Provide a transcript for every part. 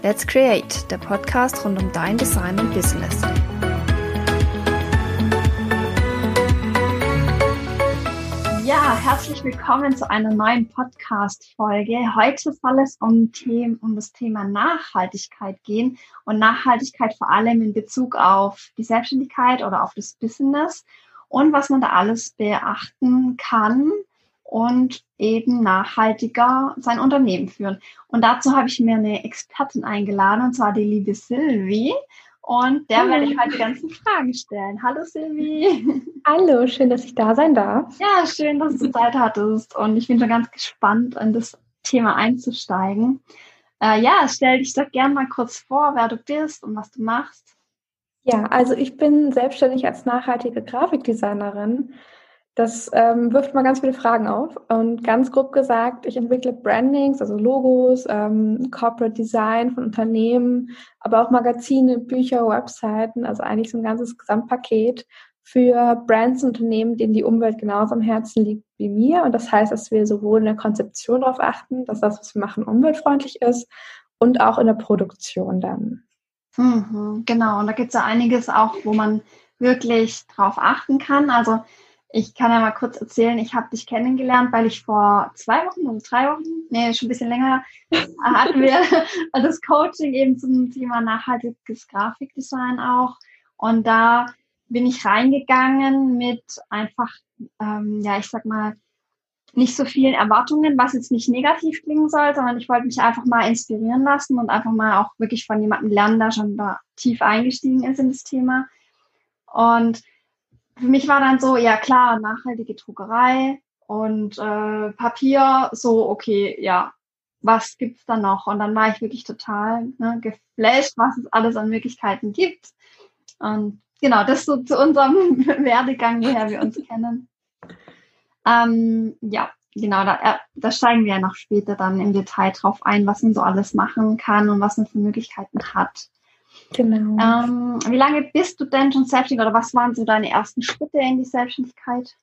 Let's Create, der Podcast rund um dein Design und Business. Ja, herzlich willkommen zu einer neuen Podcast-Folge. Heute soll es um, Themen, um das Thema Nachhaltigkeit gehen und Nachhaltigkeit vor allem in Bezug auf die Selbstständigkeit oder auf das Business und was man da alles beachten kann, und eben nachhaltiger sein Unternehmen führen. Und dazu habe ich mir eine Expertin eingeladen, und zwar die liebe Silvi. Und der Hallo. werde ich heute die ganzen Fragen stellen. Hallo Silvi. Hallo, schön, dass ich da sein darf. Ja, schön, dass du Zeit hattest. Und ich bin schon ganz gespannt, in das Thema einzusteigen. Äh, ja, stell dich doch gerne mal kurz vor, wer du bist und was du machst. Ja, also ich bin selbstständig als nachhaltige Grafikdesignerin das ähm, wirft mal ganz viele Fragen auf. Und ganz grob gesagt, ich entwickle Brandings, also Logos, ähm, Corporate Design von Unternehmen, aber auch Magazine, Bücher, Webseiten, also eigentlich so ein ganzes Gesamtpaket für Brands und Unternehmen, denen die Umwelt genauso am Herzen liegt wie mir. Und das heißt, dass wir sowohl in der Konzeption darauf achten, dass das, was wir machen, umweltfreundlich ist und auch in der Produktion dann. Mhm, genau, und da gibt es ja einiges auch, wo man wirklich drauf achten kann. Also ich kann ja mal kurz erzählen, ich habe dich kennengelernt, weil ich vor zwei Wochen oder drei Wochen, nee, schon ein bisschen länger, hatten wir das Coaching eben zum Thema nachhaltiges Grafikdesign auch. Und da bin ich reingegangen mit einfach, ähm, ja, ich sag mal, nicht so vielen Erwartungen, was jetzt nicht negativ klingen soll, sondern ich wollte mich einfach mal inspirieren lassen und einfach mal auch wirklich von jemandem lernen, der schon da tief eingestiegen ist in das Thema. Und für mich war dann so, ja klar, nachhaltige Druckerei und äh, Papier, so, okay, ja, was gibt's da noch? Und dann war ich wirklich total ne, geflasht, was es alles an Möglichkeiten gibt. Und genau, das so zu unserem Werdegang, woher wir uns kennen. Ähm, ja, genau, da, äh, da steigen wir ja noch später dann im Detail drauf ein, was man so alles machen kann und was man für Möglichkeiten hat. Genau. Ähm, wie lange bist du denn schon selbstständig oder was waren so deine ersten Schritte in die Selbstständigkeit?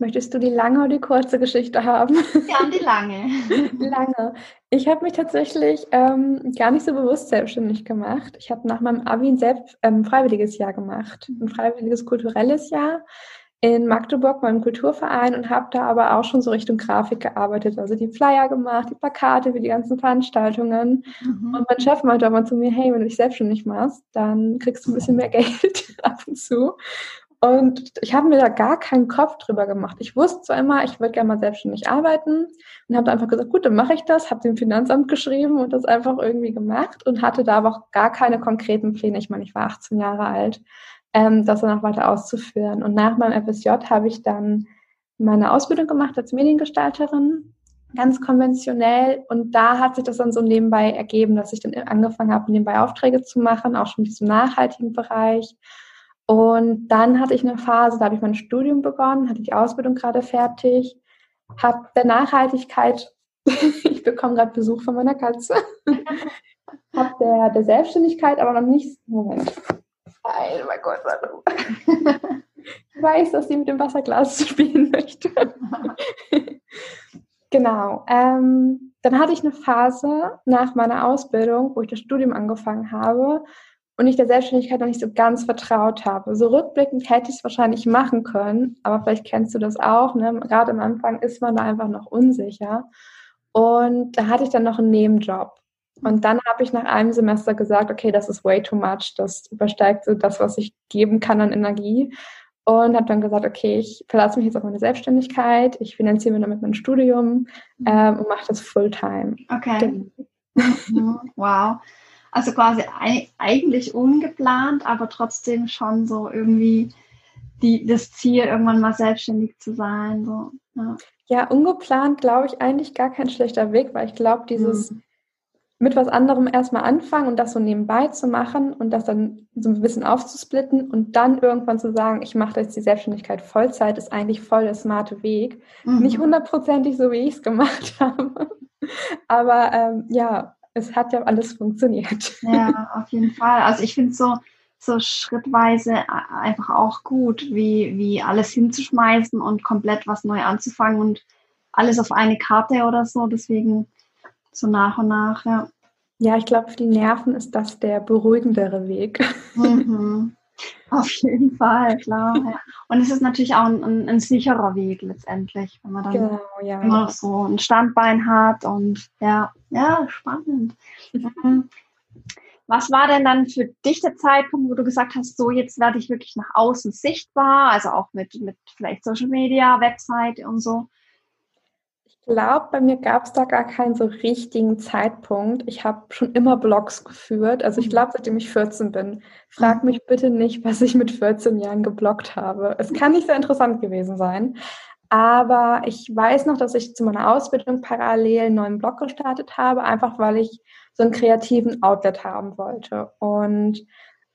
Möchtest du die lange oder die kurze Geschichte haben? Ja, die lange. lange. Ich habe mich tatsächlich ähm, gar nicht so bewusst selbstständig gemacht. Ich habe nach meinem Abi ein selbst, ähm, freiwilliges Jahr gemacht, ein freiwilliges kulturelles Jahr in Magdeburg beim Kulturverein und habe da aber auch schon so Richtung Grafik gearbeitet. Also die Flyer gemacht, die Plakate für die ganzen Veranstaltungen. Mhm. Und mein Chef meinte aber zu mir, hey, wenn du dich selbstständig machst, dann kriegst du ein bisschen mehr Geld ab und zu. Und ich habe mir da gar keinen Kopf drüber gemacht. Ich wusste zwar immer, ich würde gerne mal selbstständig arbeiten und habe einfach gesagt, gut, dann mache ich das, habe dem Finanzamt geschrieben und das einfach irgendwie gemacht und hatte da aber auch gar keine konkreten Pläne. Ich meine, ich war 18 Jahre alt ähm, das dann auch weiter auszuführen. Und nach meinem FSJ habe ich dann meine Ausbildung gemacht als Mediengestalterin, ganz konventionell. Und da hat sich das dann so nebenbei ergeben, dass ich dann angefangen habe, nebenbei Aufträge zu machen, auch schon in diesem nachhaltigen Bereich. Und dann hatte ich eine Phase, da habe ich mein Studium begonnen, hatte die Ausbildung gerade fertig, habe der Nachhaltigkeit, ich bekomme gerade Besuch von meiner Katze, habe der, der Selbstständigkeit aber noch nicht, Moment, Nein, mein Gott, warte. Ich weiß, dass sie mit dem Wasserglas spielen möchte. genau. Ähm, dann hatte ich eine Phase nach meiner Ausbildung, wo ich das Studium angefangen habe und ich der Selbstständigkeit noch nicht so ganz vertraut habe. So rückblickend hätte ich es wahrscheinlich machen können, aber vielleicht kennst du das auch. Ne? Gerade am Anfang ist man da einfach noch unsicher. Und da hatte ich dann noch einen Nebenjob. Und dann habe ich nach einem Semester gesagt, okay, das ist way too much, das übersteigt so das, was ich geben kann an Energie. Und habe dann gesagt, okay, ich verlasse mich jetzt auf meine Selbstständigkeit, ich finanziere mir damit mein Studium mhm. ähm, und mache das Fulltime. Okay. Genau. wow. Also quasi eigentlich ungeplant, aber trotzdem schon so irgendwie die, das Ziel, irgendwann mal selbstständig zu sein. So, ja. ja ungeplant, glaube ich, eigentlich gar kein schlechter Weg, weil ich glaube, dieses mhm mit was anderem erstmal anfangen und das so nebenbei zu machen und das dann so ein bisschen aufzusplitten und dann irgendwann zu sagen, ich mache jetzt die Selbstständigkeit Vollzeit, ist eigentlich voll der smarte Weg. Mhm. Nicht hundertprozentig so, wie ich es gemacht habe. Aber ähm, ja, es hat ja alles funktioniert. Ja, auf jeden Fall. Also ich finde so, so schrittweise einfach auch gut, wie, wie alles hinzuschmeißen und komplett was neu anzufangen und alles auf eine Karte oder so. Deswegen so nach und nach, ja. Ja, ich glaube, für die Nerven ist das der beruhigendere Weg. Mhm. Auf jeden Fall, klar. Ja. Und es ist natürlich auch ein, ein, ein, sicherer Weg letztendlich, wenn man dann genau, ja. immer noch so ein Standbein hat und ja, ja, spannend. Mhm. Was war denn dann für dich der Zeitpunkt, wo du gesagt hast, so jetzt werde ich wirklich nach außen sichtbar, also auch mit, mit vielleicht Social Media, Website und so? Glaube, bei mir gab es da gar keinen so richtigen Zeitpunkt. Ich habe schon immer Blogs geführt. Also ich mhm. glaube, seitdem ich 14 bin. Frag mich bitte nicht, was ich mit 14 Jahren gebloggt habe. Es kann nicht sehr interessant gewesen sein. Aber ich weiß noch, dass ich zu meiner Ausbildung parallel einen neuen Blog gestartet habe, einfach weil ich so einen kreativen Outlet haben wollte. Und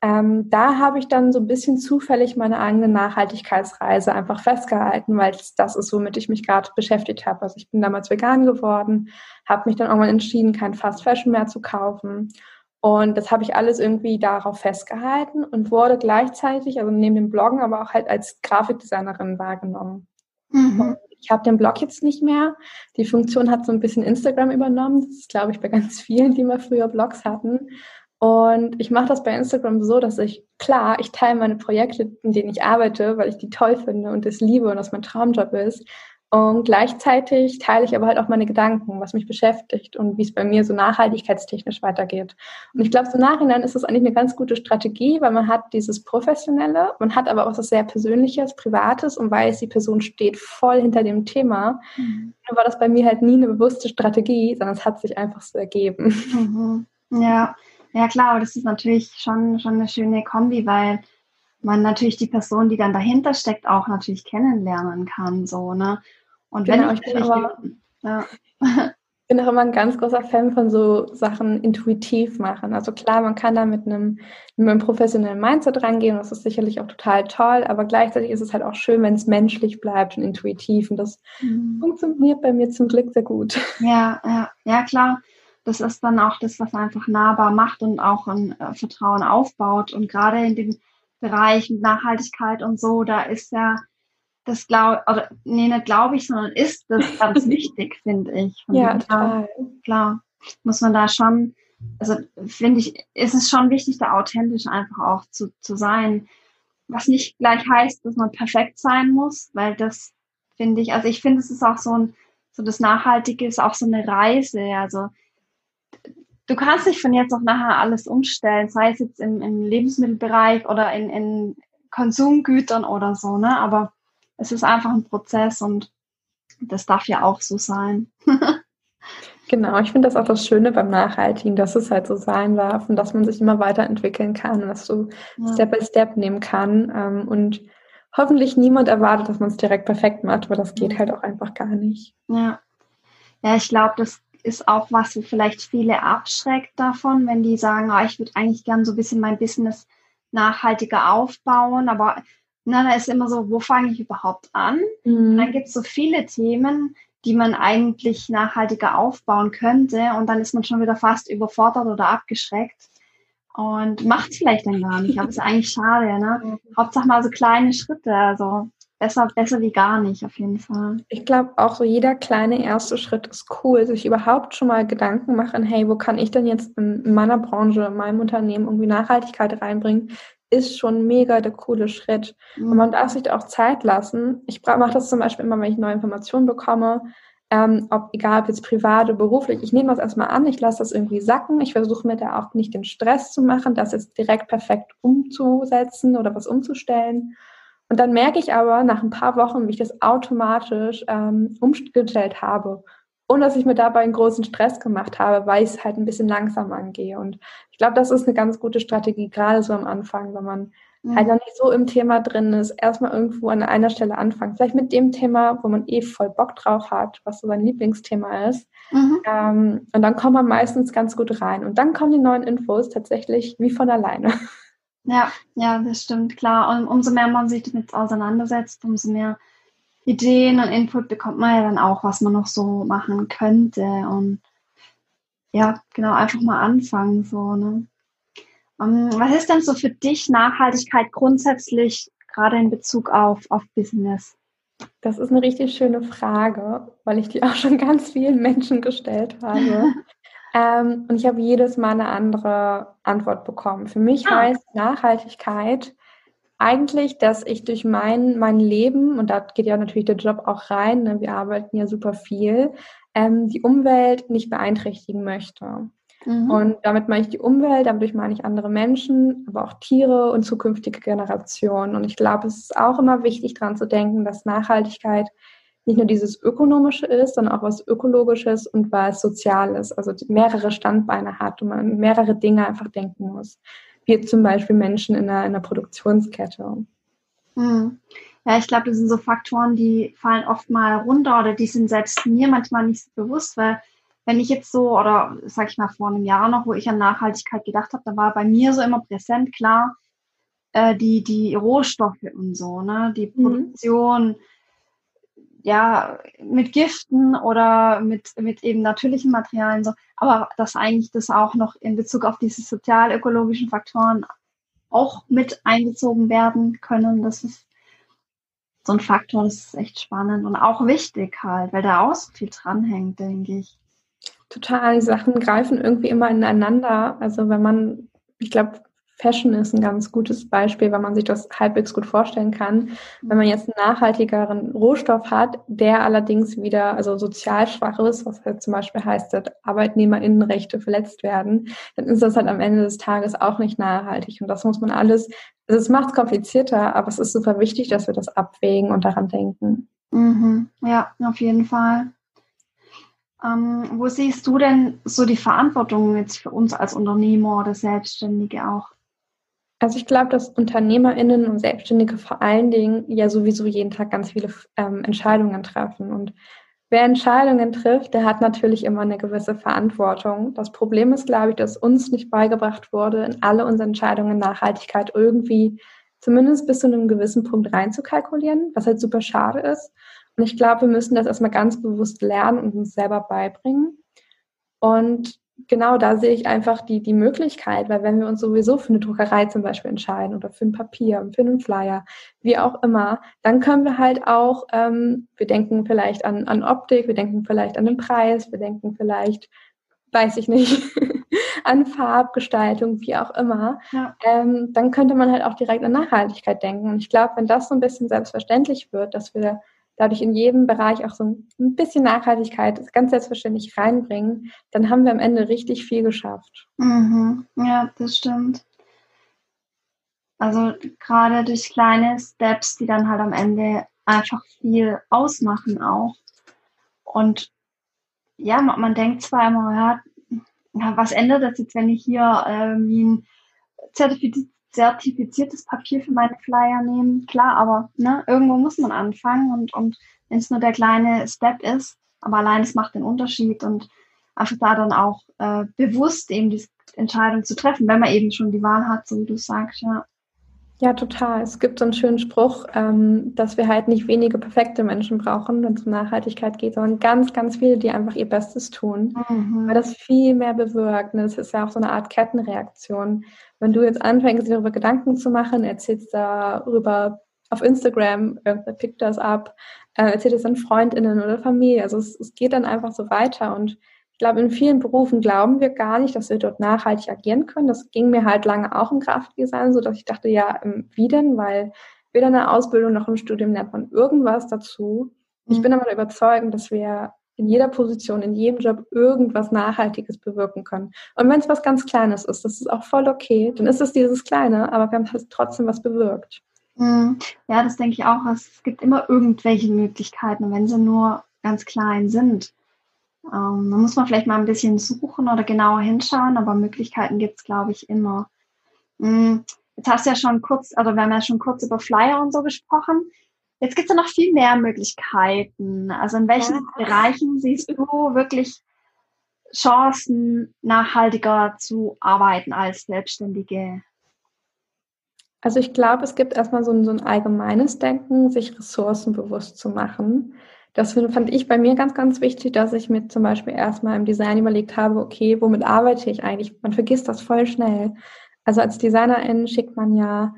ähm, da habe ich dann so ein bisschen zufällig meine eigene Nachhaltigkeitsreise einfach festgehalten, weil das ist, womit ich mich gerade beschäftigt habe. Also ich bin damals vegan geworden, habe mich dann irgendwann entschieden, kein Fast Fashion mehr zu kaufen. Und das habe ich alles irgendwie darauf festgehalten und wurde gleichzeitig, also neben dem Bloggen, aber auch halt als Grafikdesignerin wahrgenommen. Mhm. Ich habe den Blog jetzt nicht mehr. Die Funktion hat so ein bisschen Instagram übernommen. Das ist, glaube ich, bei ganz vielen, die mal früher Blogs hatten. Und ich mache das bei Instagram so, dass ich, klar, ich teile meine Projekte, in denen ich arbeite, weil ich die toll finde und das liebe und das mein Traumjob ist. Und gleichzeitig teile ich aber halt auch meine Gedanken, was mich beschäftigt und wie es bei mir so nachhaltigkeitstechnisch weitergeht. Und ich glaube, so nachhinein ist das eigentlich eine ganz gute Strategie, weil man hat dieses Professionelle, man hat aber auch was sehr Persönliches, Privates und weiß, die Person steht voll hinter dem Thema. Mhm. Dann war das bei mir halt nie eine bewusste Strategie, sondern es hat sich einfach so ergeben. Mhm. Ja, ja klar, aber das ist natürlich schon, schon eine schöne Kombi, weil man natürlich die Person, die dann dahinter steckt, auch natürlich kennenlernen kann. So, ne? Und wenn genau, ich bin aber, ja. bin auch immer ein ganz großer Fan von so Sachen intuitiv machen. Also klar, man kann da mit einem, mit einem professionellen Mindset rangehen, das ist sicherlich auch total toll, aber gleichzeitig ist es halt auch schön, wenn es menschlich bleibt und intuitiv. Und das mhm. funktioniert bei mir zum Glück sehr gut. Ja, ja, ja, klar das ist dann auch das, was einfach nahbar macht und auch ein äh, Vertrauen aufbaut. Und gerade in dem Bereich Nachhaltigkeit und so, da ist ja das glaube oder nee, nicht glaube ich, sondern ist das ganz wichtig, finde ich. Von ja, total. Klar, muss man da schon, also finde ich, ist es schon wichtig, da authentisch einfach auch zu, zu sein. Was nicht gleich heißt, dass man perfekt sein muss, weil das finde ich, also ich finde, es ist auch so ein, so das Nachhaltige ist auch so eine Reise. Also du kannst dich von jetzt auf nachher alles umstellen, sei es jetzt im, im Lebensmittelbereich oder in, in Konsumgütern oder so, ne? Aber es ist einfach ein Prozess und das darf ja auch so sein. genau, ich finde das auch das Schöne beim Nachhaltigen, dass es halt so sein darf und dass man sich immer weiterentwickeln kann und dass du ja. Step by Step nehmen kann ähm, und hoffentlich niemand erwartet, dass man es direkt perfekt macht, weil das geht halt auch einfach gar nicht. Ja, ja ich glaube, das ist auch was, wo vielleicht viele abschreckt davon, wenn die sagen, oh, ich würde eigentlich gern so ein bisschen mein Business nachhaltiger aufbauen, aber na, da ist immer so, wo fange ich überhaupt an? Mhm. Dann gibt es so viele Themen, die man eigentlich nachhaltiger aufbauen könnte und dann ist man schon wieder fast überfordert oder abgeschreckt und macht es vielleicht dann gar nicht. Aber es ist eigentlich schade, ne? Mhm. Hauptsache mal so kleine Schritte. Also besser, besser wie gar nicht, auf jeden Fall. Ich glaube auch so jeder kleine erste Schritt ist cool, sich überhaupt schon mal Gedanken machen, hey, wo kann ich denn jetzt in meiner Branche, in meinem Unternehmen irgendwie Nachhaltigkeit reinbringen, ist schon mega der coole Schritt. Mhm. Und man darf sich da auch Zeit lassen. Ich mache das zum Beispiel immer, wenn ich neue Informationen bekomme, ähm, ob egal ob jetzt privat oder beruflich, ich nehme das erstmal an, ich lasse das irgendwie sacken, ich versuche mir da auch nicht den Stress zu machen, das jetzt direkt perfekt umzusetzen oder was umzustellen. Und dann merke ich aber nach ein paar Wochen, wie ich das automatisch ähm, umgestellt habe, ohne dass ich mir dabei einen großen Stress gemacht habe, weil ich es halt ein bisschen langsam angehe. Und ich glaube, das ist eine ganz gute Strategie, gerade so am Anfang, wenn man mhm. halt noch nicht so im Thema drin ist, erstmal irgendwo an einer Stelle anfangen. Vielleicht mit dem Thema, wo man eh voll Bock drauf hat, was so sein Lieblingsthema ist. Mhm. Ähm, und dann kommt man meistens ganz gut rein. Und dann kommen die neuen Infos tatsächlich wie von alleine. Ja, ja, das stimmt, klar. Und umso mehr man sich damit auseinandersetzt, umso mehr Ideen und Input bekommt man ja dann auch, was man noch so machen könnte. Und ja, genau, einfach mal anfangen, so, ne? Um, ähm, was ist denn so für dich Nachhaltigkeit grundsätzlich, gerade in Bezug auf, auf Business? Das ist eine richtig schöne Frage, weil ich die auch schon ganz vielen Menschen gestellt habe. Ähm, und ich habe jedes Mal eine andere Antwort bekommen. Für mich ah. heißt Nachhaltigkeit eigentlich, dass ich durch mein, mein Leben, und da geht ja natürlich der Job auch rein, ne, wir arbeiten ja super viel, ähm, die Umwelt nicht beeinträchtigen möchte. Mhm. Und damit meine ich die Umwelt, dadurch meine ich andere Menschen, aber auch Tiere und zukünftige Generationen. Und ich glaube, es ist auch immer wichtig, daran zu denken, dass Nachhaltigkeit nicht nur dieses Ökonomische ist, sondern auch was Ökologisches und was Soziales, also mehrere Standbeine hat und man mehrere Dinge einfach denken muss. Wie zum Beispiel Menschen in einer, in einer Produktionskette. Mhm. Ja, ich glaube, das sind so Faktoren, die fallen oft mal runter oder die sind selbst mir manchmal nicht so bewusst, weil wenn ich jetzt so, oder sag ich mal vor einem Jahr noch, wo ich an Nachhaltigkeit gedacht habe, da war bei mir so immer präsent, klar, äh, die, die Rohstoffe und so, ne, die mhm. Produktion, mhm. Ja, mit Giften oder mit, mit eben natürlichen Materialien, so, aber dass eigentlich das auch noch in Bezug auf diese sozial-ökologischen Faktoren auch mit einbezogen werden können, das ist so ein Faktor, das ist echt spannend und auch wichtig halt, weil da auch so viel dranhängt, denke ich. Total, Sachen greifen irgendwie immer ineinander. Also wenn man, ich glaube, Fashion ist ein ganz gutes Beispiel, weil man sich das halbwegs gut vorstellen kann. Wenn man jetzt einen nachhaltigeren Rohstoff hat, der allerdings wieder also sozial schwach ist, was halt zum Beispiel heißt, dass ArbeitnehmerInnenrechte verletzt werden, dann ist das halt am Ende des Tages auch nicht nachhaltig. Und das muss man alles, also es macht es komplizierter, aber es ist super wichtig, dass wir das abwägen und daran denken. Mhm. Ja, auf jeden Fall. Ähm, wo siehst du denn so die Verantwortung jetzt für uns als Unternehmer oder Selbstständige auch? Also ich glaube, dass UnternehmerInnen und Selbstständige vor allen Dingen ja sowieso jeden Tag ganz viele ähm, Entscheidungen treffen. Und wer Entscheidungen trifft, der hat natürlich immer eine gewisse Verantwortung. Das Problem ist, glaube ich, dass uns nicht beigebracht wurde, in alle unsere Entscheidungen Nachhaltigkeit irgendwie zumindest bis zu einem gewissen Punkt reinzukalkulieren, was halt super schade ist. Und ich glaube, wir müssen das erstmal ganz bewusst lernen und uns selber beibringen. Und genau da sehe ich einfach die, die Möglichkeit, weil wenn wir uns sowieso für eine Druckerei zum Beispiel entscheiden oder für ein Papier, für einen Flyer, wie auch immer, dann können wir halt auch, ähm, wir denken vielleicht an, an Optik, wir denken vielleicht an den Preis, wir denken vielleicht, weiß ich nicht, an Farbgestaltung, wie auch immer, ja. ähm, dann könnte man halt auch direkt an Nachhaltigkeit denken. Und ich glaube, wenn das so ein bisschen selbstverständlich wird, dass wir dadurch in jedem Bereich auch so ein bisschen Nachhaltigkeit ganz selbstverständlich reinbringen, dann haben wir am Ende richtig viel geschafft. Mhm. Ja, das stimmt. Also gerade durch kleine Steps, die dann halt am Ende einfach viel ausmachen auch. Und ja, man, man denkt zwar immer, ja, was ändert das jetzt, wenn ich hier äh, ein Zertifiz zertifiziertes Papier für meine Flyer nehmen. Klar, aber ne, irgendwo muss man anfangen und, und wenn es nur der kleine Step ist, aber allein es macht den Unterschied und einfach da dann auch äh, bewusst eben die Entscheidung zu treffen, wenn man eben schon die Wahl hat, so wie du sagst, ja. Ja, total. Es gibt so einen schönen Spruch, ähm, dass wir halt nicht wenige perfekte Menschen brauchen, wenn es um Nachhaltigkeit geht, sondern ganz, ganz viele, die einfach ihr Bestes tun, mhm. weil das viel mehr bewirkt. Ne? Das ist ja auch so eine Art Kettenreaktion. Wenn du jetzt anfängst, dir darüber Gedanken zu machen, erzählst darüber auf Instagram, irgendwer pickt das ab, äh, erzählt es an FreundInnen oder Familie. Also es, es geht dann einfach so weiter und ich glaube, in vielen Berufen glauben wir gar nicht, dass wir dort nachhaltig agieren können. Das ging mir halt lange auch im Grafikdesign, so dass ich dachte, ja, ähm, wie denn? Weil weder in der Ausbildung noch im Studium lernt man irgendwas dazu. Ich bin mhm. aber überzeugt, dass wir in jeder Position, in jedem Job irgendwas Nachhaltiges bewirken können. Und wenn es was ganz Kleines ist, das ist auch voll okay. Dann ist es dieses Kleine, aber wir haben trotzdem was bewirkt. Mhm. Ja, das denke ich auch. Es gibt immer irgendwelche Möglichkeiten, wenn sie nur ganz klein sind. Ähm, da muss man vielleicht mal ein bisschen suchen oder genauer hinschauen, aber Möglichkeiten gibt es, glaube ich, immer. Mhm. Jetzt hast du ja schon kurz, also wir haben ja schon kurz über Flyer und so gesprochen. Jetzt gibt es ja noch viel mehr Möglichkeiten. Also in welchen ja. Bereichen siehst du wirklich Chancen, nachhaltiger zu arbeiten als Selbstständige? Also ich glaube, es gibt erstmal so ein, so ein allgemeines Denken, sich ressourcenbewusst zu machen. Das fand ich bei mir ganz, ganz wichtig, dass ich mir zum Beispiel erstmal im Design überlegt habe, okay, womit arbeite ich eigentlich? Man vergisst das voll schnell. Also als Designerin schickt man ja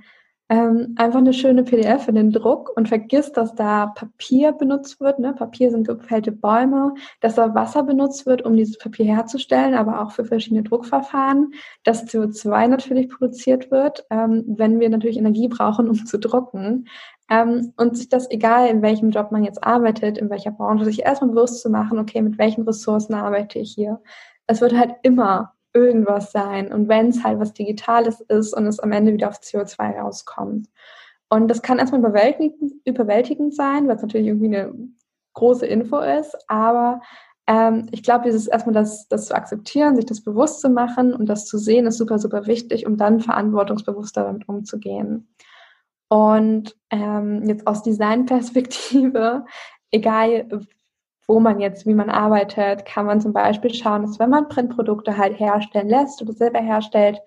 ähm, einfach eine schöne PDF für den Druck und vergisst, dass da Papier benutzt wird. Ne? Papier sind gefällte Bäume, dass da Wasser benutzt wird, um dieses Papier herzustellen, aber auch für verschiedene Druckverfahren, dass CO2 natürlich produziert wird, ähm, wenn wir natürlich Energie brauchen, um zu drucken. Ähm, und sich das, egal in welchem Job man jetzt arbeitet, in welcher Branche, sich erstmal bewusst zu machen, okay, mit welchen Ressourcen arbeite ich hier. Es wird halt immer irgendwas sein. Und wenn es halt was Digitales ist und es am Ende wieder auf CO2 rauskommt. Und das kann erstmal überwältigend, überwältigend sein, weil es natürlich irgendwie eine große Info ist, aber ähm, ich glaube, dieses erstmal das, das zu akzeptieren, sich das bewusst zu machen und das zu sehen, ist super, super wichtig, um dann verantwortungsbewusster damit umzugehen. Und ähm, jetzt aus Designperspektive, egal wo man jetzt, wie man arbeitet, kann man zum Beispiel schauen, dass wenn man Printprodukte halt herstellen lässt oder selber herstellt,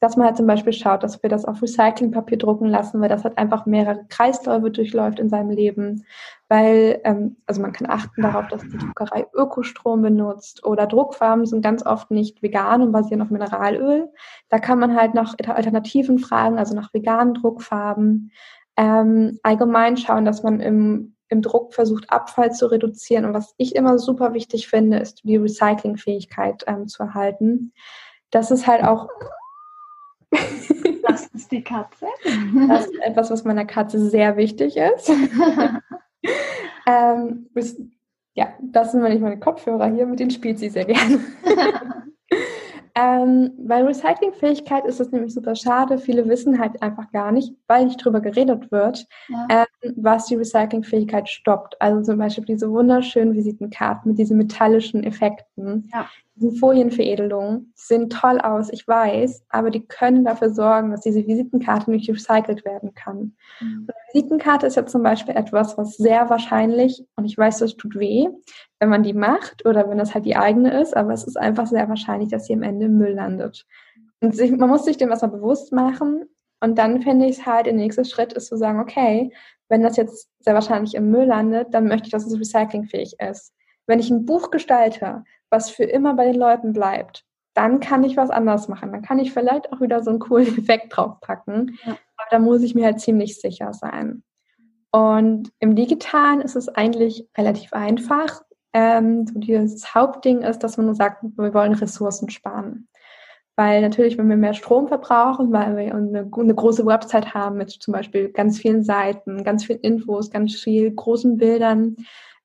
dass man halt zum Beispiel schaut, dass wir das auf Recyclingpapier drucken lassen, weil das halt einfach mehrere Kreisläufe durchläuft in seinem Leben. Weil, ähm, also man kann achten darauf, dass die Druckerei Ökostrom benutzt oder Druckfarben sind ganz oft nicht vegan und basieren auf Mineralöl. Da kann man halt nach Alternativen fragen, also nach veganen Druckfarben. Ähm, allgemein schauen, dass man im im Druck versucht, Abfall zu reduzieren. Und was ich immer super wichtig finde, ist die Recyclingfähigkeit ähm, zu erhalten. Das ist halt auch. das ist die Katze. Das ist etwas, was meiner Katze sehr wichtig ist. ähm, ja, das sind meine Kopfhörer hier, mit denen spielt sie sehr gerne. Ähm, bei Recyclingfähigkeit ist es nämlich super schade. Viele wissen halt einfach gar nicht, weil nicht drüber geredet wird, ja. ähm, was die Recyclingfähigkeit stoppt. Also zum Beispiel diese wunderschönen Visitenkarten mit diesen metallischen Effekten. Ja. Diese Folienveredelungen sehen toll aus, ich weiß, aber die können dafür sorgen, dass diese Visitenkarte nicht recycelt werden kann. Mhm. eine Visitenkarte ist ja zum Beispiel etwas, was sehr wahrscheinlich, und ich weiß, das tut weh, wenn man die macht oder wenn das halt die eigene ist, aber es ist einfach sehr wahrscheinlich, dass sie am Ende im Müll landet. Und sich, man muss sich dem erstmal bewusst machen. Und dann finde ich es halt, der nächste Schritt ist zu sagen, okay, wenn das jetzt sehr wahrscheinlich im Müll landet, dann möchte ich, dass es recyclingfähig ist. Wenn ich ein Buch gestalte, was für immer bei den Leuten bleibt, dann kann ich was anders machen. Dann kann ich vielleicht auch wieder so einen coolen Effekt draufpacken. Ja. Da muss ich mir halt ziemlich sicher sein. Und im Digitalen ist es eigentlich relativ einfach. Ähm, so dieses Hauptding ist, dass man nur sagt, wir wollen Ressourcen sparen. Weil natürlich, wenn wir mehr Strom verbrauchen, weil wir eine, eine, große Website haben mit zum Beispiel ganz vielen Seiten, ganz vielen Infos, ganz viel großen Bildern,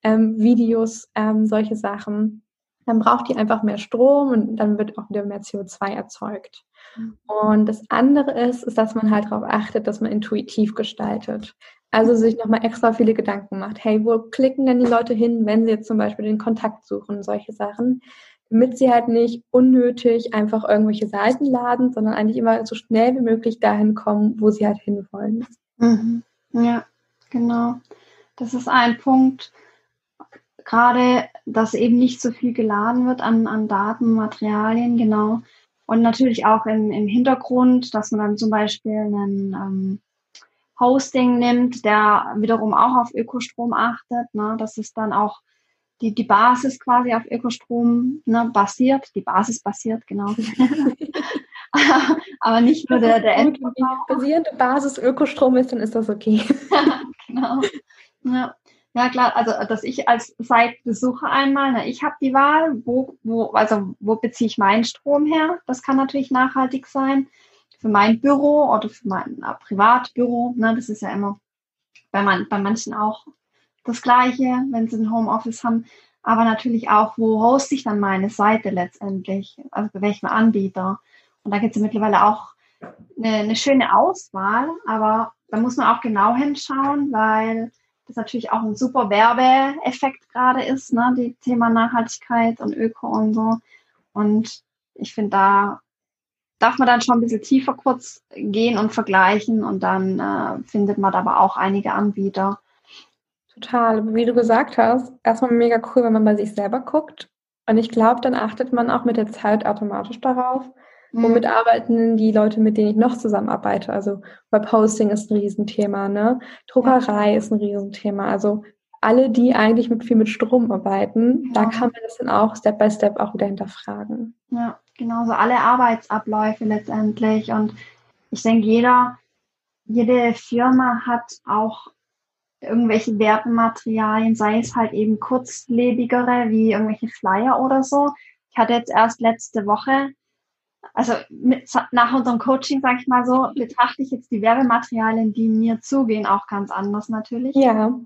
ähm, Videos, ähm, solche Sachen, dann braucht die einfach mehr Strom und dann wird auch wieder mehr CO2 erzeugt. Und das andere ist, ist, dass man halt darauf achtet, dass man intuitiv gestaltet. Also sich nochmal extra viele Gedanken macht. Hey, wo klicken denn die Leute hin, wenn sie jetzt zum Beispiel den Kontakt suchen, solche Sachen, damit sie halt nicht unnötig einfach irgendwelche Seiten laden, sondern eigentlich immer so schnell wie möglich dahin kommen, wo sie halt hinwollen. Mhm. Ja, genau. Das ist ein Punkt, gerade, dass eben nicht so viel geladen wird an, an Daten, Materialien, genau. Und natürlich auch im, im Hintergrund, dass man dann zum Beispiel einen ähm, Hosting nimmt, der wiederum auch auf Ökostrom achtet. Ne? Das ist dann auch die, die Basis quasi auf Ökostrom ne, basiert. Die Basis basiert, genau. Aber nicht nur der, der Endverbrauch. Basierende Basis Ökostrom ist, dann ist das okay. genau. Ja. Ja, klar, also dass ich als Site-Besucher einmal, na, ich habe die Wahl, wo, wo, also wo beziehe ich meinen Strom her? Das kann natürlich nachhaltig sein für mein Büro oder für mein äh, Privatbüro. Ne, das ist ja immer bei, man, bei manchen auch das Gleiche, wenn sie ein Homeoffice haben. Aber natürlich auch, wo hoste ich dann meine Seite letztendlich? Also bei welchem Anbieter? Und da gibt es ja mittlerweile auch eine, eine schöne Auswahl, aber da muss man auch genau hinschauen, weil das natürlich auch ein super Werbeeffekt gerade ist, ne? Die Thema Nachhaltigkeit und Öko und so. Und ich finde, da darf man dann schon ein bisschen tiefer kurz gehen und vergleichen und dann äh, findet man aber auch einige Anbieter. Total, wie du gesagt hast, erstmal mega cool, wenn man bei sich selber guckt. Und ich glaube, dann achtet man auch mit der Zeit automatisch darauf. Womit arbeiten die Leute, mit denen ich noch zusammenarbeite. Also Webhosting ist ein Riesenthema, ne? Druckerei ja. ist ein Riesenthema. Also alle, die eigentlich mit viel mit Strom arbeiten, ja. da kann man das dann auch Step by Step auch wieder hinterfragen. Ja, genauso alle Arbeitsabläufe letztendlich. Und ich denke, jeder jede Firma hat auch irgendwelche Werbematerialien, sei es halt eben kurzlebigere wie irgendwelche Flyer oder so. Ich hatte jetzt erst letzte Woche, also mit, nach unserem Coaching, sage ich mal so, betrachte ich jetzt die Werbematerialien, die mir zugehen, auch ganz anders natürlich. Ja.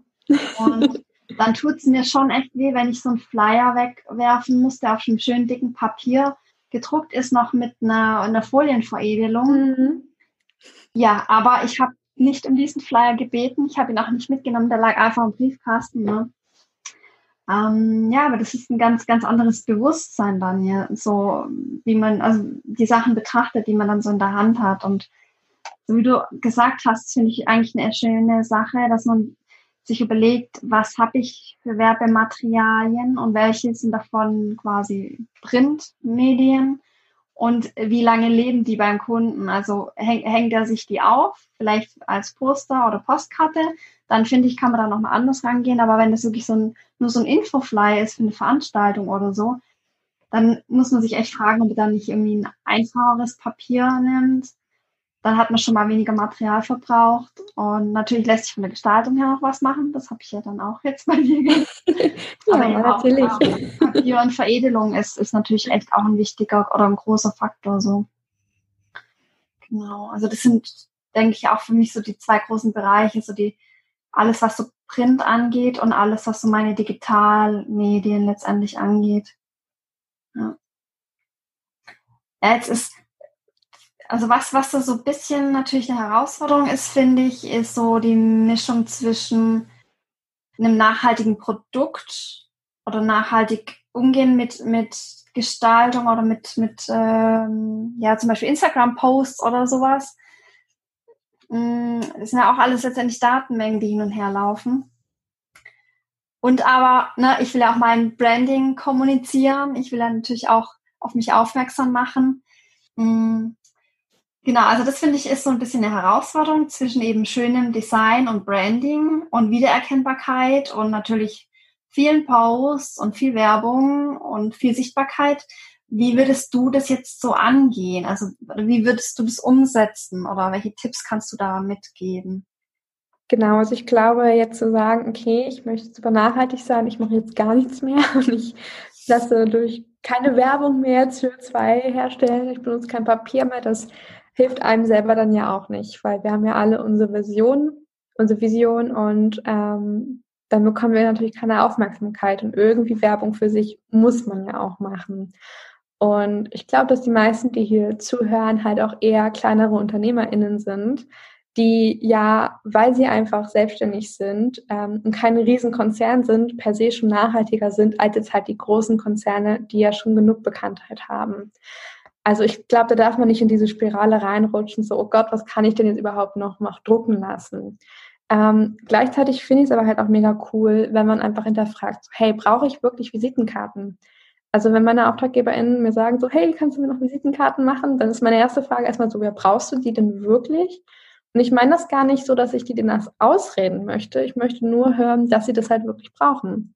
Und dann tut es mir schon echt weh, wenn ich so einen Flyer wegwerfen muss, der auf einem schönen dicken Papier gedruckt ist, noch mit einer, einer Folienveredelung. Mhm. Ja, aber ich habe nicht um diesen Flyer gebeten. Ich habe ihn auch nicht mitgenommen, der lag einfach im Briefkasten. Ne? Ähm, ja, aber das ist ein ganz, ganz anderes Bewusstsein dann ja, so wie man also die Sachen betrachtet, die man dann so in der Hand hat. Und so wie du gesagt hast, finde ich eigentlich eine schöne Sache, dass man sich überlegt, was habe ich für Werbematerialien und welche sind davon quasi Printmedien und wie lange leben die beim Kunden? Also häng, hängt er sich die auf, vielleicht als Poster oder Postkarte, dann finde ich, kann man da nochmal anders rangehen. Aber wenn das wirklich so ein, nur so ein Infofly ist für eine Veranstaltung oder so, dann muss man sich echt fragen, ob er dann nicht irgendwie ein einfacheres Papier nimmt dann hat man schon mal weniger Material verbraucht. Und natürlich lässt sich von der Gestaltung her noch was machen. Das habe ich ja dann auch jetzt bei mir gemacht. ja, Aber ja, natürlich. Auch, Papier und Veredelung ist, ist natürlich echt auch ein wichtiger oder ein großer Faktor. So. Genau. Also das sind, denke ich, auch für mich so die zwei großen Bereiche, so die alles, was so Print angeht und alles, was so meine Digitalmedien letztendlich angeht. Ja. Ja, jetzt ist also was, was da so ein bisschen natürlich eine Herausforderung ist, finde ich, ist so die Mischung zwischen einem nachhaltigen Produkt oder nachhaltig umgehen mit, mit Gestaltung oder mit, mit ähm, ja, zum Beispiel Instagram-Posts oder sowas. Mm, das sind ja auch alles letztendlich Datenmengen, die hin und her laufen. Und aber, ne, ich will ja auch mein Branding kommunizieren. Ich will ja natürlich auch auf mich aufmerksam machen. Mm, Genau, also das finde ich ist so ein bisschen eine Herausforderung zwischen eben schönem Design und Branding und Wiedererkennbarkeit und natürlich vielen Posts und viel Werbung und viel Sichtbarkeit. Wie würdest du das jetzt so angehen? Also wie würdest du das umsetzen oder welche Tipps kannst du da mitgeben? Genau, also ich glaube jetzt zu sagen, okay, ich möchte super nachhaltig sein, ich mache jetzt gar nichts mehr und ich lasse durch keine Werbung mehr CO2 herstellen, ich benutze kein Papier mehr, das hilft einem selber dann ja auch nicht, weil wir haben ja alle unsere Vision, unsere Vision und ähm, dann bekommen wir natürlich keine Aufmerksamkeit und irgendwie Werbung für sich muss man ja auch machen. Und ich glaube, dass die meisten, die hier zuhören, halt auch eher kleinere UnternehmerInnen sind, die ja, weil sie einfach selbstständig sind ähm, und keine Riesenkonzern sind, per se schon nachhaltiger sind als jetzt halt die großen Konzerne, die ja schon genug Bekanntheit haben. Also ich glaube, da darf man nicht in diese Spirale reinrutschen, so, oh Gott, was kann ich denn jetzt überhaupt noch, noch drucken lassen? Ähm, gleichzeitig finde ich es aber halt auch mega cool, wenn man einfach hinterfragt, hey, brauche ich wirklich Visitenkarten? Also wenn meine AuftraggeberInnen mir sagen, so, hey, kannst du mir noch Visitenkarten machen? Dann ist meine erste Frage erstmal so, wer brauchst du die denn wirklich? Und ich meine das gar nicht so, dass ich die denn ausreden möchte. Ich möchte nur hören, dass sie das halt wirklich brauchen.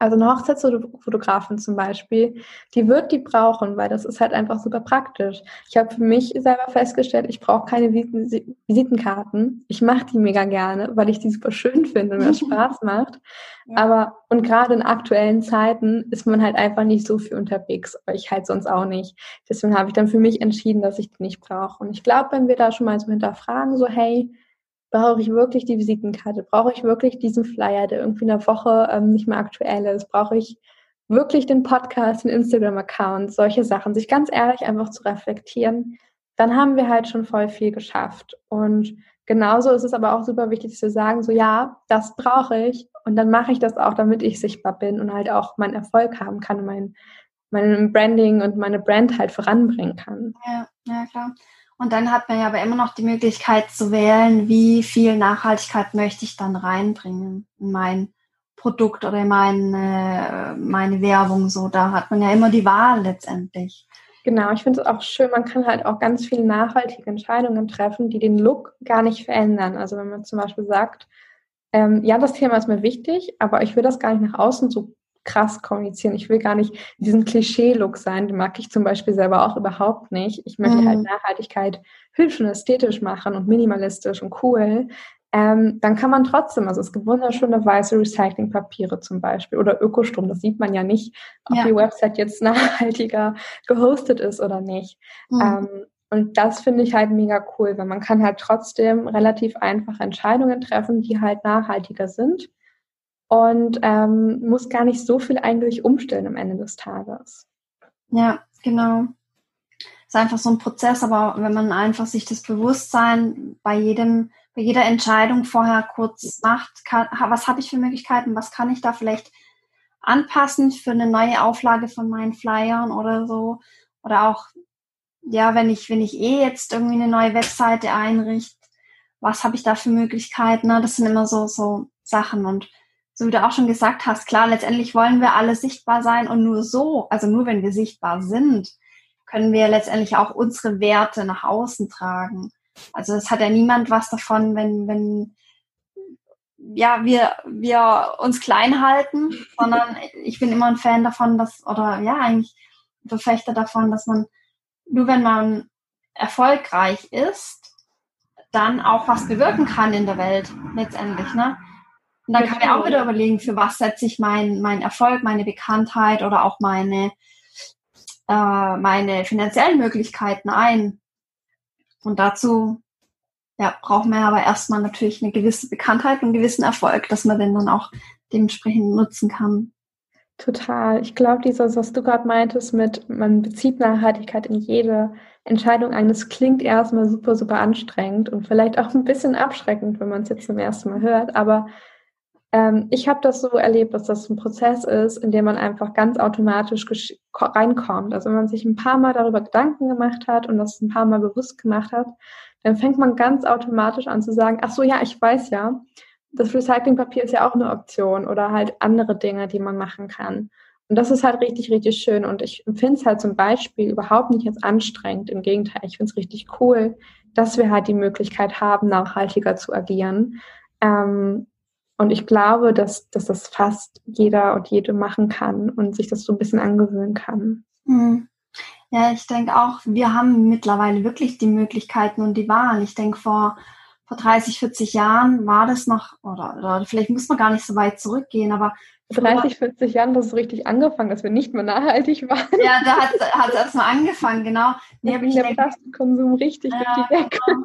Also eine Hochzeitsfotografin zum Beispiel, die wird die brauchen, weil das ist halt einfach super praktisch. Ich habe für mich selber festgestellt, ich brauche keine Visitenkarten. Ich mache die mega gerne, weil ich die super schön finde und mir das Spaß macht. Ja. Aber und gerade in aktuellen Zeiten ist man halt einfach nicht so viel unterwegs, aber ich halt sonst auch nicht. Deswegen habe ich dann für mich entschieden, dass ich die nicht brauche. Und ich glaube, wenn wir da schon mal so hinterfragen, so hey, brauche ich wirklich die Visitenkarte? Brauche ich wirklich diesen Flyer, der irgendwie in der Woche ähm, nicht mehr aktuell ist? Brauche ich wirklich den Podcast, den Instagram-Account, solche Sachen, sich ganz ehrlich einfach zu reflektieren, dann haben wir halt schon voll viel geschafft. Und genauso ist es aber auch super wichtig zu sagen, so ja, das brauche ich und dann mache ich das auch, damit ich sichtbar bin und halt auch meinen Erfolg haben kann und mein, mein Branding und meine Brand halt voranbringen kann. Ja, ja, klar. Und dann hat man ja aber immer noch die Möglichkeit zu wählen, wie viel Nachhaltigkeit möchte ich dann reinbringen in mein Produkt oder in meine, meine Werbung. So, da hat man ja immer die Wahl letztendlich. Genau, ich finde es auch schön, man kann halt auch ganz viele nachhaltige Entscheidungen treffen, die den Look gar nicht verändern. Also wenn man zum Beispiel sagt, ähm, ja, das Thema ist mir wichtig, aber ich will das gar nicht nach außen so krass kommunizieren. Ich will gar nicht diesen Klischee-Look sein, den mag ich zum Beispiel selber auch überhaupt nicht. Ich möchte halt mhm. halt Nachhaltigkeit hübsch und ästhetisch machen und minimalistisch und cool. Ähm, dann kann man trotzdem, also es gibt wunderschöne weiße Recyclingpapiere zum Beispiel oder Ökostrom, das sieht man ja nicht, ob ja. die Website jetzt nachhaltiger gehostet ist oder nicht. Mhm. Ähm, und das finde ich halt mega cool, weil man kann halt trotzdem relativ einfache Entscheidungen treffen, die halt nachhaltiger sind und ähm, muss gar nicht so viel eigentlich umstellen am Ende des Tages. Ja, genau. Ist einfach so ein Prozess, aber wenn man einfach sich das Bewusstsein bei jedem, bei jeder Entscheidung vorher kurz macht, kann, was habe ich für Möglichkeiten, was kann ich da vielleicht anpassen für eine neue Auflage von meinen Flyern oder so. Oder auch, ja, wenn ich, wenn ich eh jetzt irgendwie eine neue Webseite einrichte, was habe ich da für Möglichkeiten? Ne? Das sind immer so, so Sachen. Und so wie du auch schon gesagt hast, klar, letztendlich wollen wir alle sichtbar sein und nur so, also nur wenn wir sichtbar sind, können wir letztendlich auch unsere Werte nach außen tragen. Also es hat ja niemand was davon, wenn, wenn ja, wir, wir uns klein halten, sondern ich bin immer ein Fan davon, dass, oder ja, eigentlich Verfechter davon, dass man nur wenn man erfolgreich ist, dann auch was bewirken kann in der Welt, letztendlich, ne? Und dann kann man auch wieder überlegen, für was setze ich meinen mein Erfolg, meine Bekanntheit oder auch meine, äh, meine finanziellen Möglichkeiten ein. Und dazu ja, braucht man aber erstmal natürlich eine gewisse Bekanntheit und einen gewissen Erfolg, dass man den dann auch dementsprechend nutzen kann. Total. Ich glaube, dieses, was du gerade meintest, mit man bezieht Nachhaltigkeit in jede Entscheidung ein, das klingt erstmal super, super anstrengend und vielleicht auch ein bisschen abschreckend, wenn man es jetzt zum ersten Mal hört. Aber ähm, ich habe das so erlebt, dass das ein Prozess ist, in dem man einfach ganz automatisch reinkommt. Also wenn man sich ein paar Mal darüber Gedanken gemacht hat und das ein paar Mal bewusst gemacht hat, dann fängt man ganz automatisch an zu sagen, ach so, ja, ich weiß ja, das Recyclingpapier ist ja auch eine Option oder halt andere Dinge, die man machen kann. Und das ist halt richtig, richtig schön. Und ich finde es halt zum Beispiel überhaupt nicht jetzt anstrengend. Im Gegenteil, ich finde es richtig cool, dass wir halt die Möglichkeit haben, nachhaltiger zu agieren. Ähm, und ich glaube, dass, dass das fast jeder und jede machen kann und sich das so ein bisschen angewöhnen kann. Mhm. Ja, ich denke auch, wir haben mittlerweile wirklich die Möglichkeiten und die Wahl. Ich denke, vor, vor 30, 40 Jahren war das noch, oder, oder vielleicht muss man gar nicht so weit zurückgehen, aber vor 30, 40 Jahren hast du richtig angefangen, dass wir nicht mehr nachhaltig waren. Ja, da hat es erstmal angefangen, genau. Nee, ich der Plastikkonsum richtig ja, die Decke. Genau.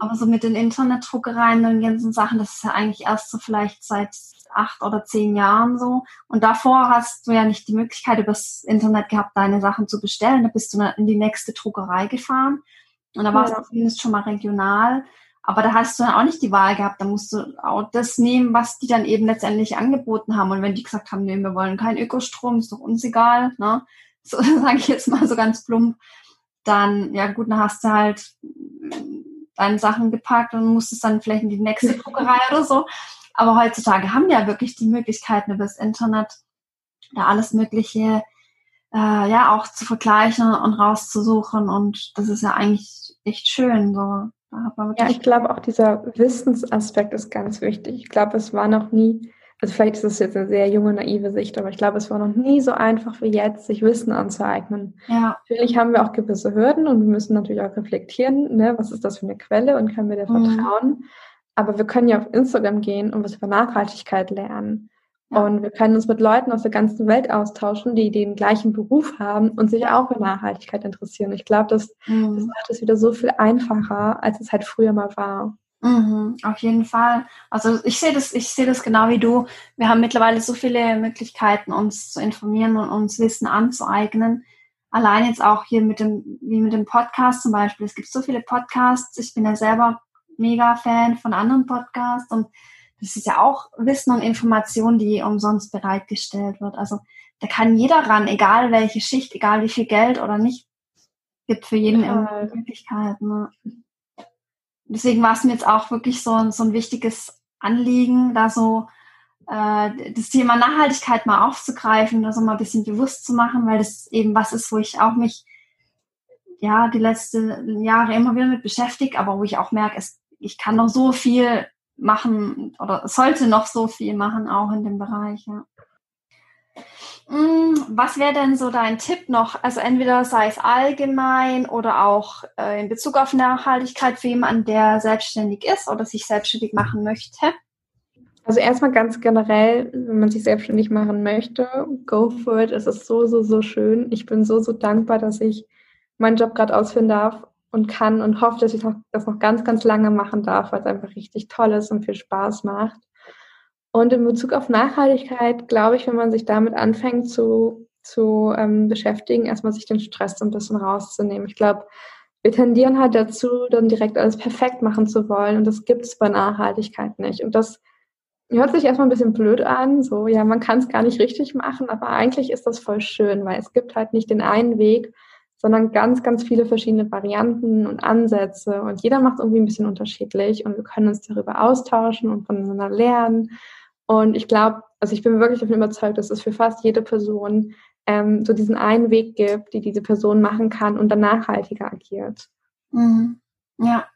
Aber so mit den Internetdruckereien und den ganzen Sachen, das ist ja eigentlich erst so vielleicht seit acht oder zehn Jahren so. Und davor hast du ja nicht die Möglichkeit, übers Internet gehabt, deine Sachen zu bestellen. Da bist du in die nächste Druckerei gefahren. Und da warst ja. du zumindest schon mal regional. Aber da hast du dann auch nicht die Wahl gehabt. Da musst du auch das nehmen, was die dann eben letztendlich angeboten haben. Und wenn die gesagt haben, nee, wir wollen keinen Ökostrom, ist doch uns egal, ne? So sage ich jetzt mal so ganz plump. Dann, ja gut, dann hast du halt deine Sachen gepackt und musstest dann vielleicht in die nächste Druckerei oder so. Aber heutzutage haben wir ja wirklich die Möglichkeiten über das Internet, da alles Mögliche äh, ja auch zu vergleichen und rauszusuchen. Und das ist ja eigentlich echt schön. So. Ja, ich glaube auch dieser Wissensaspekt ist ganz wichtig. Ich glaube, es war noch nie also vielleicht ist es jetzt eine sehr junge, naive Sicht, aber ich glaube, es war noch nie so einfach wie jetzt, sich Wissen anzueignen. Ja. Natürlich haben wir auch gewisse Hürden und wir müssen natürlich auch reflektieren, ne, was ist das für eine Quelle und können wir der mhm. vertrauen. Aber wir können ja auf Instagram gehen und was über Nachhaltigkeit lernen. Ja. Und wir können uns mit Leuten aus der ganzen Welt austauschen, die den gleichen Beruf haben und sich auch für Nachhaltigkeit interessieren. Ich glaube, das, mhm. das macht es wieder so viel einfacher, als es halt früher mal war. Mhm, auf jeden Fall. Also ich sehe das, ich sehe das genau wie du. Wir haben mittlerweile so viele Möglichkeiten, uns zu informieren und uns Wissen anzueignen. Allein jetzt auch hier mit dem, wie mit dem Podcast zum Beispiel. Es gibt so viele Podcasts. Ich bin ja selber mega Fan von anderen Podcasts und das ist ja auch Wissen und Information, die umsonst bereitgestellt wird. Also da kann jeder ran, egal welche Schicht, egal wie viel Geld oder nicht. Gibt für jeden ja. Möglichkeiten. Ne? deswegen war es mir jetzt auch wirklich so, so ein wichtiges Anliegen, da so äh, das Thema Nachhaltigkeit mal aufzugreifen, da so mal ein bisschen bewusst zu machen, weil das eben was ist, wo ich auch mich ja die letzten Jahre immer wieder mit beschäftige, aber wo ich auch merke, es, ich kann noch so viel machen oder sollte noch so viel machen, auch in dem Bereich. Ja. Mm, was wäre denn so dein Tipp noch? Also entweder sei es allgemein oder auch äh, in Bezug auf Nachhaltigkeit für jemanden, der selbstständig ist oder sich selbstständig machen möchte? Also erstmal ganz generell, wenn man sich selbstständig machen möchte, go for it. Es ist so, so, so schön. Ich bin so, so dankbar, dass ich meinen Job gerade ausführen darf und kann und hoffe, dass ich das noch ganz, ganz lange machen darf, weil es einfach richtig toll ist und viel Spaß macht. Und in Bezug auf Nachhaltigkeit, glaube ich, wenn man sich damit anfängt zu, zu ähm, beschäftigen, erstmal sich den Stress so ein bisschen rauszunehmen. Ich glaube, wir tendieren halt dazu, dann direkt alles perfekt machen zu wollen und das gibt es bei Nachhaltigkeit nicht. Und das hört sich erstmal ein bisschen blöd an, so, ja, man kann es gar nicht richtig machen, aber eigentlich ist das voll schön, weil es gibt halt nicht den einen Weg, sondern ganz, ganz viele verschiedene Varianten und Ansätze und jeder macht es irgendwie ein bisschen unterschiedlich und wir können uns darüber austauschen und voneinander lernen. Und ich glaube, also ich bin wirklich davon überzeugt, dass es für fast jede Person ähm, so diesen einen Weg gibt, die diese Person machen kann und dann nachhaltiger agiert. Mhm. Ja,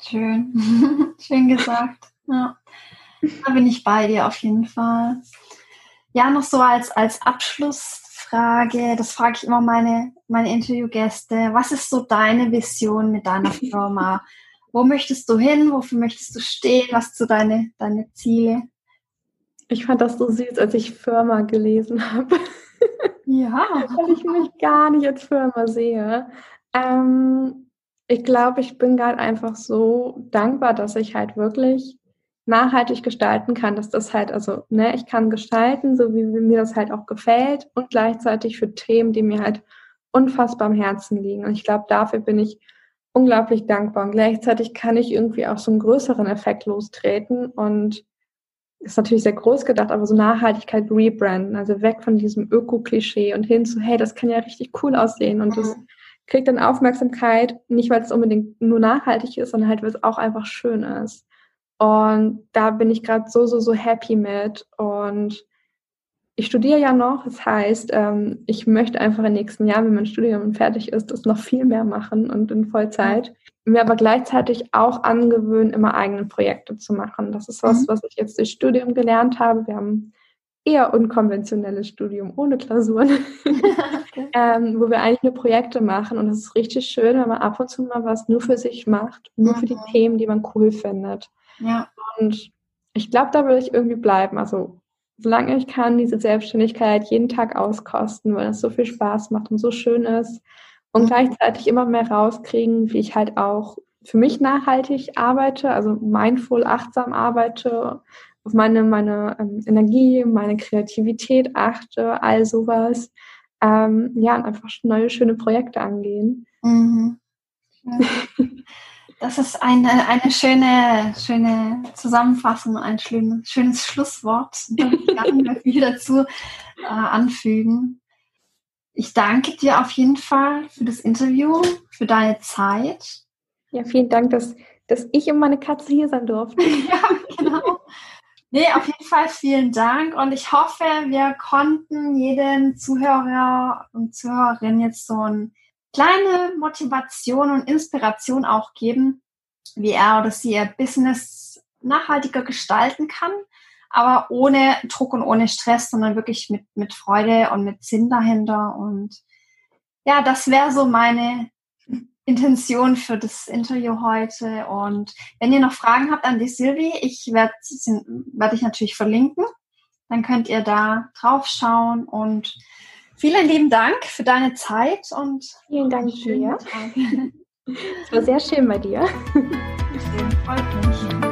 schön. schön gesagt. Ja. Da bin ich bei dir auf jeden Fall. Ja, noch so als, als Abschlussfrage, das frage ich immer meine, meine Interviewgäste. Was ist so deine Vision mit deiner Firma? Wo möchtest du hin? Wofür möchtest du stehen? Was sind so deine, deine Ziele? Ich fand das so süß, als ich Firma gelesen habe. Ja. Weil ich mich gar nicht als Firma sehe. Ähm, ich glaube, ich bin gerade einfach so dankbar, dass ich halt wirklich nachhaltig gestalten kann, dass das halt, also, ne, ich kann gestalten, so wie mir das halt auch gefällt und gleichzeitig für Themen, die mir halt unfassbar am Herzen liegen. Und ich glaube, dafür bin ich unglaublich dankbar. Und gleichzeitig kann ich irgendwie auch so einen größeren Effekt lostreten und ist natürlich sehr groß gedacht, aber so Nachhaltigkeit rebranden, also weg von diesem Öko-Klischee und hin zu, hey, das kann ja richtig cool aussehen und das kriegt dann Aufmerksamkeit, nicht weil es unbedingt nur nachhaltig ist, sondern halt, weil es auch einfach schön ist. Und da bin ich gerade so, so, so happy mit. Und ich studiere ja noch. Das heißt, ähm, ich möchte einfach im nächsten Jahr, wenn mein Studium fertig ist, das noch viel mehr machen und in Vollzeit. Mir aber gleichzeitig auch angewöhnen, immer eigene Projekte zu machen. Das ist was, mhm. was ich jetzt durch Studium gelernt habe. Wir haben eher unkonventionelles Studium ohne Klausuren, okay. ähm, wo wir eigentlich nur Projekte machen. Und es ist richtig schön, wenn man ab und zu mal was nur für sich macht, nur mhm. für die mhm. Themen, die man cool findet. Ja. Und ich glaube, da will ich irgendwie bleiben. Also solange ich kann, diese Selbstständigkeit jeden Tag auskosten, weil es so viel Spaß macht und so schön ist. Und mhm. gleichzeitig immer mehr rauskriegen, wie ich halt auch für mich nachhaltig arbeite, also mindful, achtsam arbeite, auf meine, meine ähm, Energie, meine Kreativität achte, all sowas. Ähm, ja, und einfach neue, schöne Projekte angehen. Mhm. Ja. Das ist eine, eine schöne, schöne Zusammenfassung, ein schönes, schönes Schlusswort. Ich kann nicht mehr viel dazu äh, anfügen. Ich danke dir auf jeden Fall für das Interview, für deine Zeit. Ja, vielen Dank, dass, dass ich und meine Katze hier sein durfte. ja, genau. Nee, auf jeden Fall vielen Dank und ich hoffe, wir konnten jedem Zuhörer und Zuhörerin jetzt so ein kleine Motivation und Inspiration auch geben, wie er oder sie ihr Business nachhaltiger gestalten kann, aber ohne Druck und ohne Stress, sondern wirklich mit, mit Freude und mit Sinn dahinter. Und ja, das wäre so meine Intention für das Interview heute. Und wenn ihr noch Fragen habt an die Silvi, ich werde werd ich natürlich verlinken. Dann könnt ihr da drauf schauen und Vielen lieben Dank für deine Zeit und vielen Dank dir. Es war sehr schön bei dir. Freut mich.